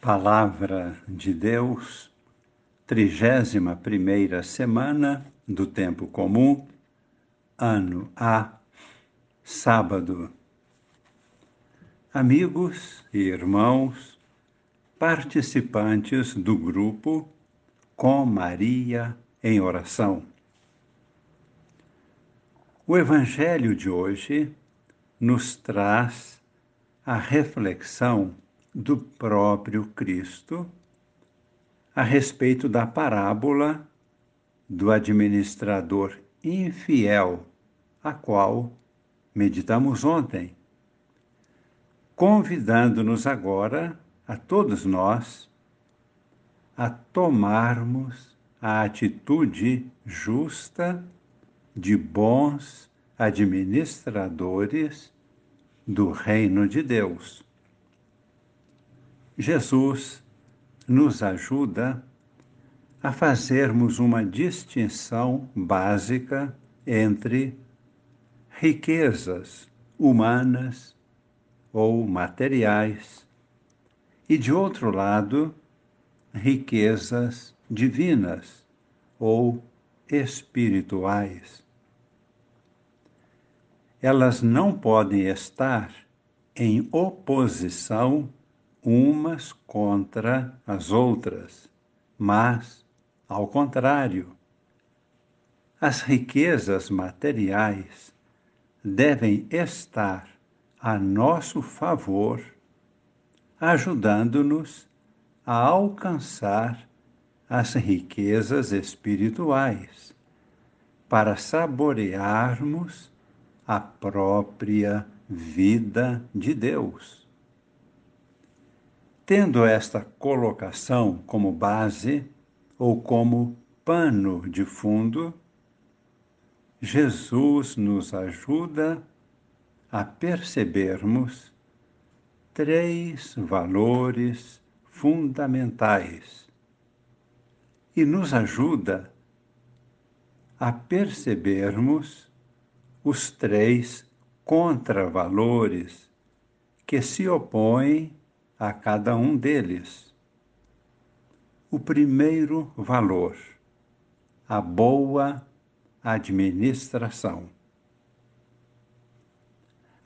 Palavra de Deus, trigésima primeira semana do tempo comum, ano A, sábado. Amigos e irmãos, participantes do grupo Com Maria em Oração. O Evangelho de hoje nos traz a reflexão do próprio Cristo a respeito da parábola do administrador infiel, a qual meditamos ontem, convidando-nos agora, a todos nós, a tomarmos a atitude justa de bons administradores do reino de Deus. Jesus nos ajuda a fazermos uma distinção básica entre riquezas humanas ou materiais e, de outro lado, riquezas divinas ou espirituais. Elas não podem estar em oposição umas contra as outras, mas, ao contrário, as riquezas materiais devem estar a nosso favor, ajudando-nos a alcançar as riquezas espirituais, para saborearmos a própria vida de Deus. Tendo esta colocação como base ou como pano de fundo, Jesus nos ajuda a percebermos três valores fundamentais e nos ajuda a percebermos os três contravalores que se opõem a cada um deles. O primeiro valor, a boa administração.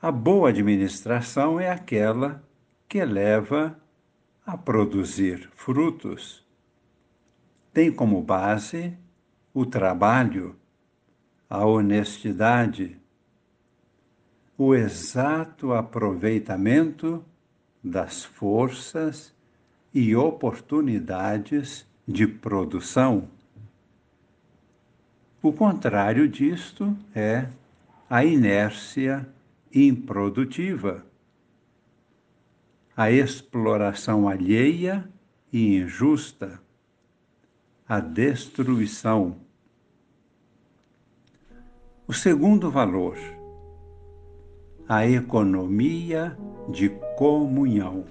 A boa administração é aquela que leva a produzir frutos. Tem como base o trabalho, a honestidade, o exato aproveitamento das forças e oportunidades de produção. O contrário disto é a inércia improdutiva, a exploração alheia e injusta, a destruição. O segundo valor, a economia de comunhão.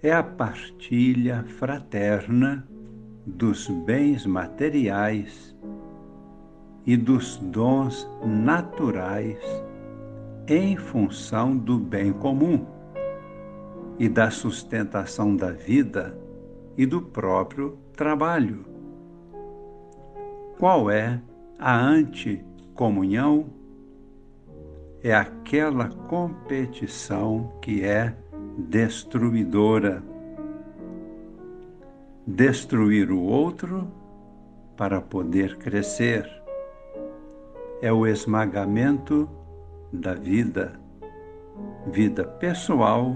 É a partilha fraterna dos bens materiais e dos dons naturais em função do bem comum e da sustentação da vida e do próprio trabalho. Qual é a anticomunhão? É aquela competição que é destruidora. Destruir o outro para poder crescer. É o esmagamento da vida, vida pessoal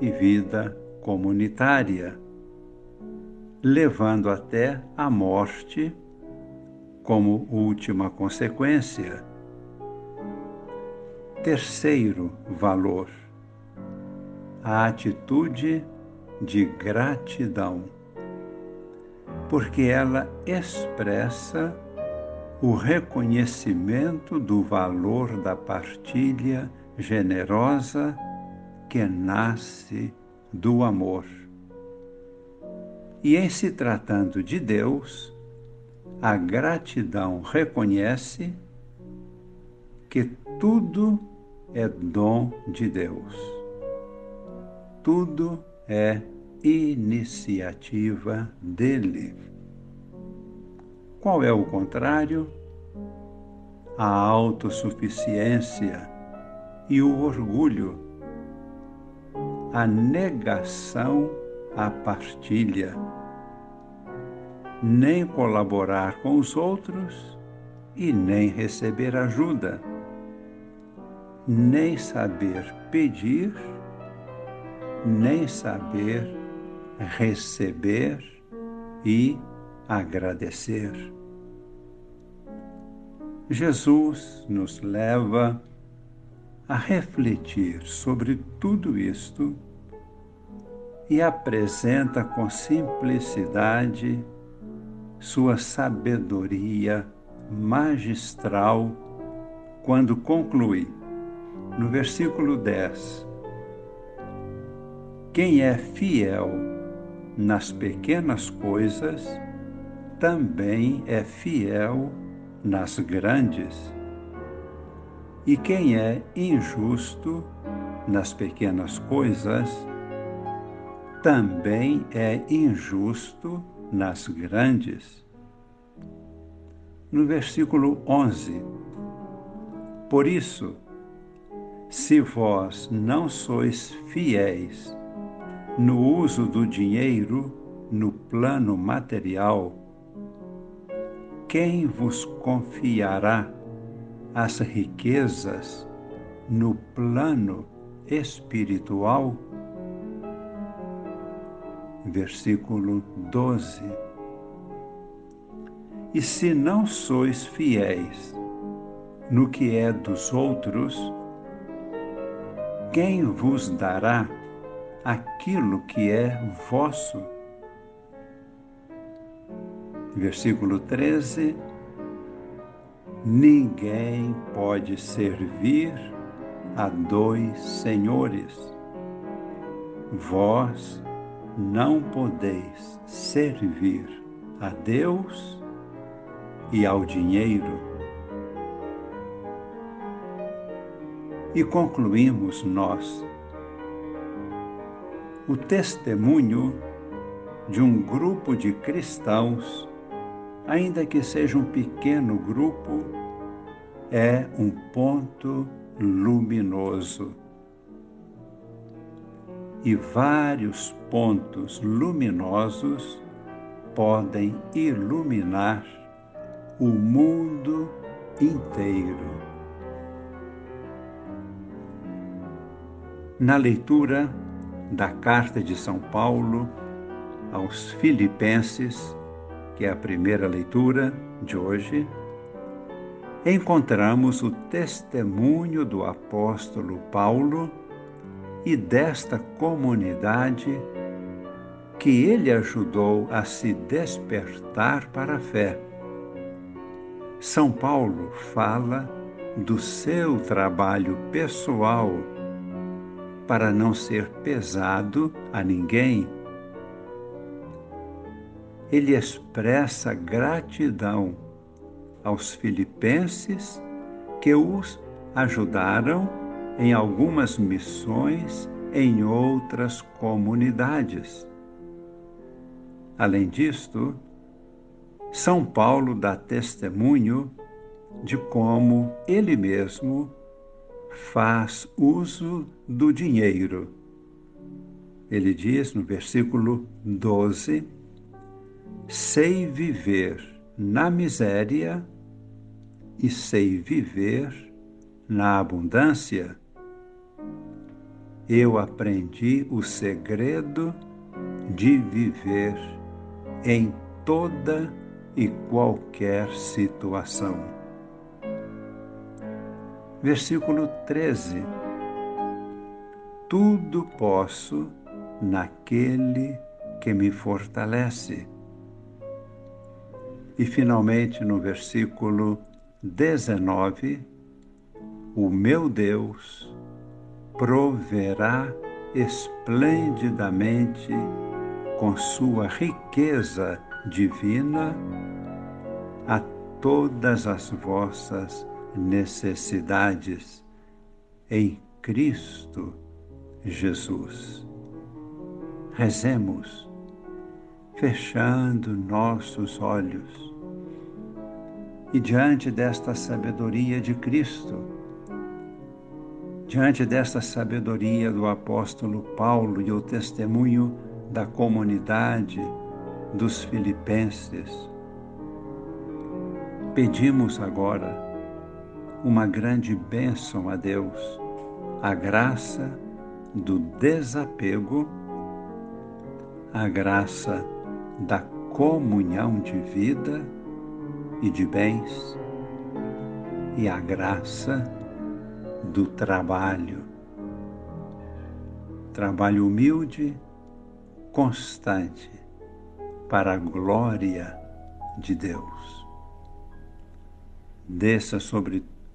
e vida comunitária, levando até a morte como última consequência terceiro valor, a atitude de gratidão, porque ela expressa o reconhecimento do valor da partilha generosa que nasce do amor. E em se tratando de Deus, a gratidão reconhece que tudo é dom de Deus. tudo é iniciativa dele. Qual é o contrário? A autossuficiência e o orgulho, a negação à partilha, nem colaborar com os outros e nem receber ajuda, nem saber pedir, nem saber receber e agradecer. Jesus nos leva a refletir sobre tudo isto e apresenta com simplicidade sua sabedoria magistral quando conclui no versículo 10: Quem é fiel nas pequenas coisas também é fiel nas grandes. E quem é injusto nas pequenas coisas, também é injusto nas grandes. No versículo 11: Por isso, se vós não sois fiéis no uso do dinheiro no plano material, quem vos confiará as riquezas no plano espiritual? Versículo 12. E se não sois fiéis no que é dos outros, quem vos dará aquilo que é vosso? versículo 13: Ninguém pode servir a dois senhores. Vós não podeis servir a Deus e ao dinheiro. E concluímos nós. O testemunho de um grupo de cristãos ainda que seja um pequeno grupo, é um ponto luminoso. E vários pontos luminosos podem iluminar o mundo inteiro. Na leitura da carta de São Paulo aos Filipenses, que é a primeira leitura de hoje, encontramos o testemunho do apóstolo Paulo e desta comunidade que ele ajudou a se despertar para a fé. São Paulo fala do seu trabalho pessoal para não ser pesado a ninguém ele expressa gratidão aos filipenses que os ajudaram em algumas missões em outras comunidades. Além disto, São Paulo dá testemunho de como ele mesmo faz uso do dinheiro. Ele diz no versículo 12: sei viver na miséria e sei viver na abundância. Eu aprendi o segredo de viver em toda e qualquer situação. Versículo 13: Tudo posso naquele que me fortalece. E finalmente no versículo 19, o meu Deus proverá esplendidamente com sua riqueza divina a todas as vossas necessidades em Cristo Jesus. Rezemos, fechando nossos olhos. E diante desta sabedoria de Cristo, diante desta sabedoria do apóstolo Paulo e o testemunho da comunidade dos filipenses, pedimos agora uma grande bênção a Deus, a graça do desapego a graça da comunhão de vida e de bens e a graça do trabalho. Trabalho humilde, constante, para a glória de Deus. Desça sobre